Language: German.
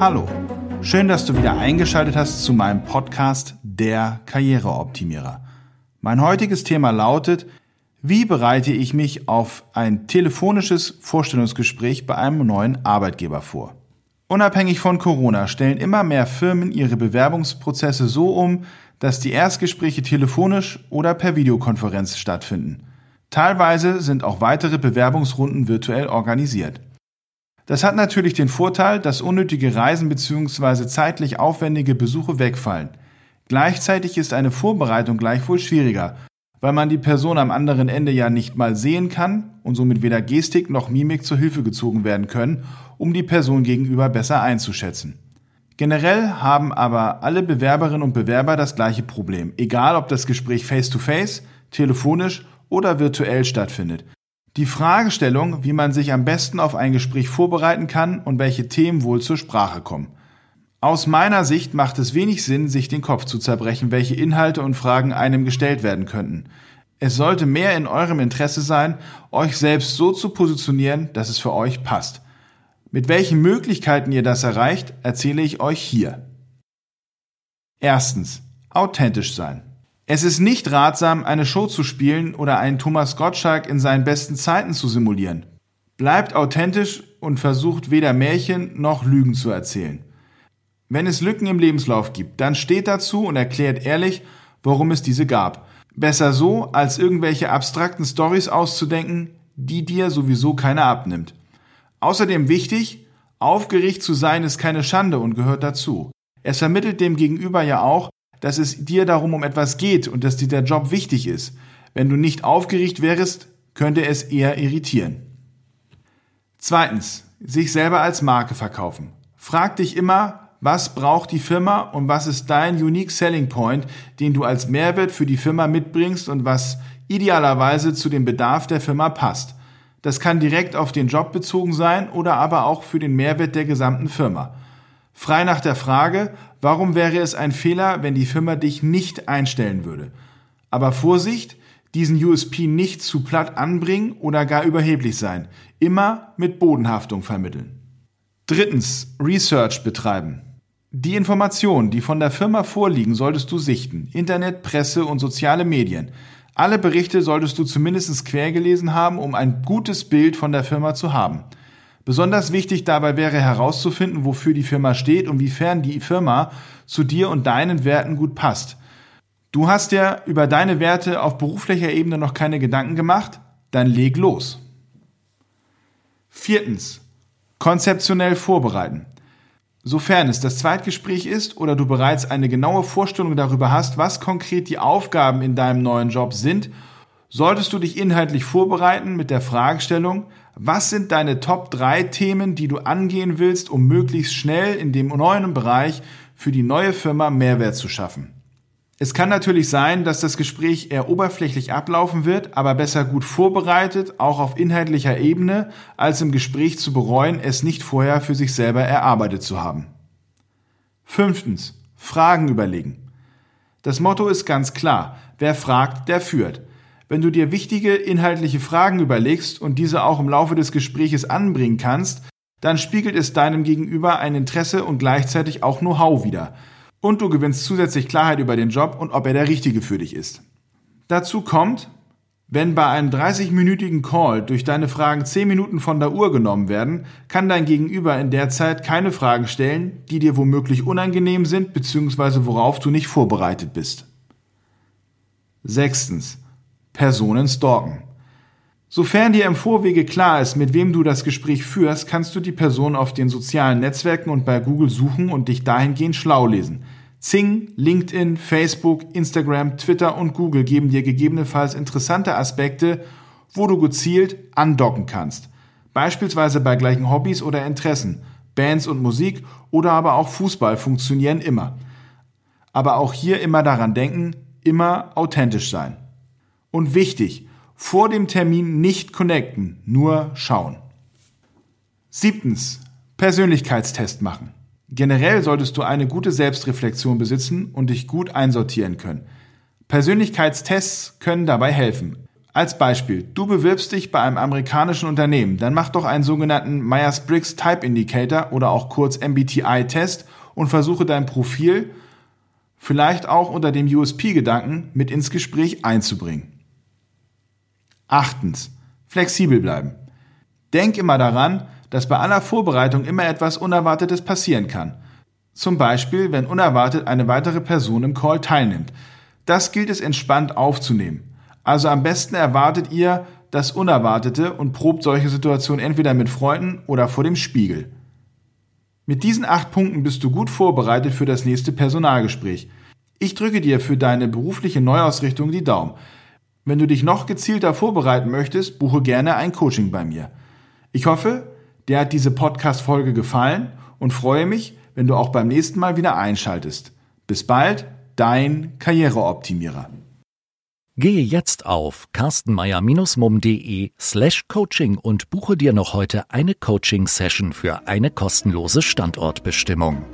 Hallo, schön, dass du wieder eingeschaltet hast zu meinem Podcast Der Karriereoptimierer. Mein heutiges Thema lautet, wie bereite ich mich auf ein telefonisches Vorstellungsgespräch bei einem neuen Arbeitgeber vor? Unabhängig von Corona stellen immer mehr Firmen ihre Bewerbungsprozesse so um, dass die Erstgespräche telefonisch oder per Videokonferenz stattfinden. Teilweise sind auch weitere Bewerbungsrunden virtuell organisiert. Das hat natürlich den Vorteil, dass unnötige Reisen bzw. zeitlich aufwendige Besuche wegfallen. Gleichzeitig ist eine Vorbereitung gleichwohl schwieriger, weil man die Person am anderen Ende ja nicht mal sehen kann und somit weder Gestik noch Mimik zur Hilfe gezogen werden können, um die Person gegenüber besser einzuschätzen. Generell haben aber alle Bewerberinnen und Bewerber das gleiche Problem, egal ob das Gespräch face-to-face, -face, telefonisch oder virtuell stattfindet. Die Fragestellung, wie man sich am besten auf ein Gespräch vorbereiten kann und welche Themen wohl zur Sprache kommen. Aus meiner Sicht macht es wenig Sinn, sich den Kopf zu zerbrechen, welche Inhalte und Fragen einem gestellt werden könnten. Es sollte mehr in eurem Interesse sein, euch selbst so zu positionieren, dass es für euch passt. Mit welchen Möglichkeiten ihr das erreicht, erzähle ich euch hier. Erstens. Authentisch sein. Es ist nicht ratsam, eine Show zu spielen oder einen Thomas Gottschalk in seinen besten Zeiten zu simulieren. Bleibt authentisch und versucht weder Märchen noch Lügen zu erzählen. Wenn es Lücken im Lebenslauf gibt, dann steht dazu und erklärt ehrlich, warum es diese gab. Besser so, als irgendwelche abstrakten Stories auszudenken, die dir sowieso keiner abnimmt. Außerdem wichtig, aufgeregt zu sein ist keine Schande und gehört dazu. Es vermittelt dem Gegenüber ja auch, dass es dir darum um etwas geht und dass dir der Job wichtig ist. Wenn du nicht aufgeregt wärst, könnte es eher irritieren. Zweitens, sich selber als Marke verkaufen. Frag dich immer, was braucht die Firma und was ist dein Unique Selling Point, den du als Mehrwert für die Firma mitbringst und was idealerweise zu dem Bedarf der Firma passt. Das kann direkt auf den Job bezogen sein oder aber auch für den Mehrwert der gesamten Firma. Frei nach der Frage, warum wäre es ein Fehler, wenn die Firma dich nicht einstellen würde? Aber Vorsicht, diesen USP nicht zu platt anbringen oder gar überheblich sein. Immer mit Bodenhaftung vermitteln. Drittens, Research betreiben. Die Informationen, die von der Firma vorliegen, solltest du sichten. Internet, Presse und soziale Medien. Alle Berichte solltest du zumindest quer gelesen haben, um ein gutes Bild von der Firma zu haben. Besonders wichtig dabei wäre herauszufinden, wofür die Firma steht und wiefern die Firma zu dir und deinen Werten gut passt. Du hast dir über deine Werte auf beruflicher Ebene noch keine Gedanken gemacht? Dann leg los. Viertens. Konzeptionell vorbereiten. Sofern es das Zweitgespräch ist oder du bereits eine genaue Vorstellung darüber hast, was konkret die Aufgaben in deinem neuen Job sind, solltest du dich inhaltlich vorbereiten mit der Fragestellung, was sind deine Top 3 Themen, die du angehen willst, um möglichst schnell in dem neuen Bereich für die neue Firma Mehrwert zu schaffen? Es kann natürlich sein, dass das Gespräch eher oberflächlich ablaufen wird, aber besser gut vorbereitet, auch auf inhaltlicher Ebene, als im Gespräch zu bereuen, es nicht vorher für sich selber erarbeitet zu haben. Fünftens. Fragen überlegen. Das Motto ist ganz klar. Wer fragt, der führt. Wenn du dir wichtige inhaltliche Fragen überlegst und diese auch im Laufe des Gespräches anbringen kannst, dann spiegelt es deinem Gegenüber ein Interesse und gleichzeitig auch Know-how wider. Und du gewinnst zusätzlich Klarheit über den Job und ob er der richtige für dich ist. Dazu kommt, wenn bei einem 30-minütigen Call durch deine Fragen 10 Minuten von der Uhr genommen werden, kann dein Gegenüber in der Zeit keine Fragen stellen, die dir womöglich unangenehm sind bzw. worauf du nicht vorbereitet bist. Sechstens. Personen stalken. Sofern dir im Vorwege klar ist, mit wem du das Gespräch führst, kannst du die Person auf den sozialen Netzwerken und bei Google suchen und dich dahingehend schlau lesen. Zing, LinkedIn, Facebook, Instagram, Twitter und Google geben dir gegebenenfalls interessante Aspekte, wo du gezielt andocken kannst. Beispielsweise bei gleichen Hobbys oder Interessen. Bands und Musik oder aber auch Fußball funktionieren immer. Aber auch hier immer daran denken, immer authentisch sein. Und wichtig, vor dem Termin nicht connecten, nur schauen. Siebtens, Persönlichkeitstest machen. Generell solltest du eine gute Selbstreflexion besitzen und dich gut einsortieren können. Persönlichkeitstests können dabei helfen. Als Beispiel, du bewirbst dich bei einem amerikanischen Unternehmen, dann mach doch einen sogenannten Myers-Briggs Type Indicator oder auch kurz MBTI-Test und versuche dein Profil vielleicht auch unter dem USP-Gedanken mit ins Gespräch einzubringen. Achtens, flexibel bleiben. Denk immer daran, dass bei aller Vorbereitung immer etwas Unerwartetes passieren kann. Zum Beispiel, wenn unerwartet eine weitere Person im Call teilnimmt. Das gilt es entspannt aufzunehmen. Also am besten erwartet ihr das Unerwartete und probt solche Situationen entweder mit Freunden oder vor dem Spiegel. Mit diesen acht Punkten bist du gut vorbereitet für das nächste Personalgespräch. Ich drücke dir für deine berufliche Neuausrichtung die Daumen. Wenn du dich noch gezielter vorbereiten möchtest, buche gerne ein Coaching bei mir. Ich hoffe, dir hat diese Podcast-Folge gefallen und freue mich, wenn du auch beim nächsten Mal wieder einschaltest. Bis bald, dein Karriereoptimierer. Gehe jetzt auf carstenmeier-mum.de slash coaching und buche dir noch heute eine Coaching-Session für eine kostenlose Standortbestimmung.